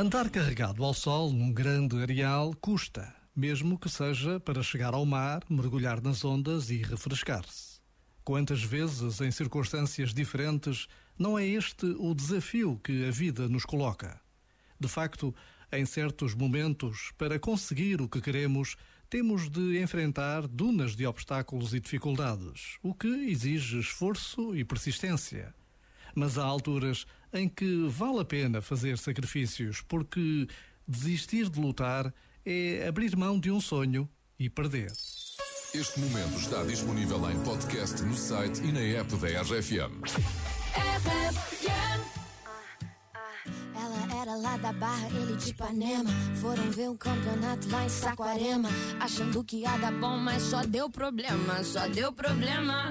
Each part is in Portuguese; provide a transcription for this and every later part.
Andar carregado ao sol num grande areal custa, mesmo que seja para chegar ao mar, mergulhar nas ondas e refrescar-se. Quantas vezes, em circunstâncias diferentes, não é este o desafio que a vida nos coloca? De facto, em certos momentos, para conseguir o que queremos, temos de enfrentar dunas de obstáculos e dificuldades, o que exige esforço e persistência. Mas há alturas em que vale a pena fazer sacrifícios, porque desistir de lutar é abrir mão de um sonho e perder. Este momento está disponível em podcast no site e na app da RFM. Ela era lá da Barra, ele de Ipanema. Foram ver um campeonato lá em Saquarema. Achando que ia dar bom, mas só deu problema, só deu problema.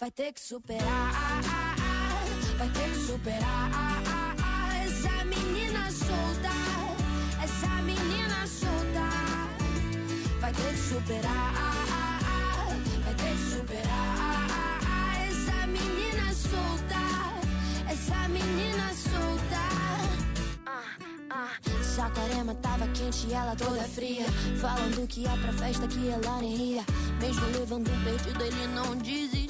vai ter que superar, vai ter que superar. Essa menina solta, essa menina solta vai ter que superar, vai ter que superar. Essa menina solta, essa menina solta. Saquarema tava quente e ela toda fria. Falando que ia pra festa que ela nem ia. Mesmo levando um perdido, ele não desistia.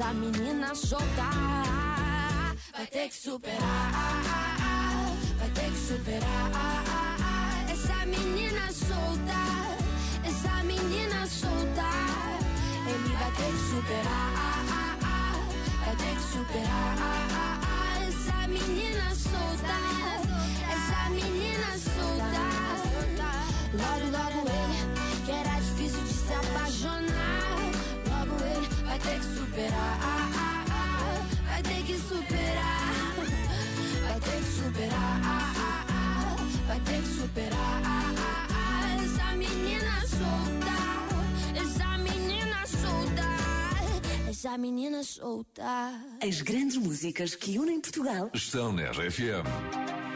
Essa menina solta vai ter que superar, vai ter que superar. Essa menina solta, essa menina solta, ele vai ter que superar, vai ter que superar. Essa menina solta, essa menina solta. Logo, logo ele, que era difícil de se apaixonar. Logo ele vai ter que superar, vai ter que superar, vai ter que superar, vai ter que superar. Essa menina solta, essa menina solta, essa menina solta. As grandes músicas que unem Portugal Estão na RFM.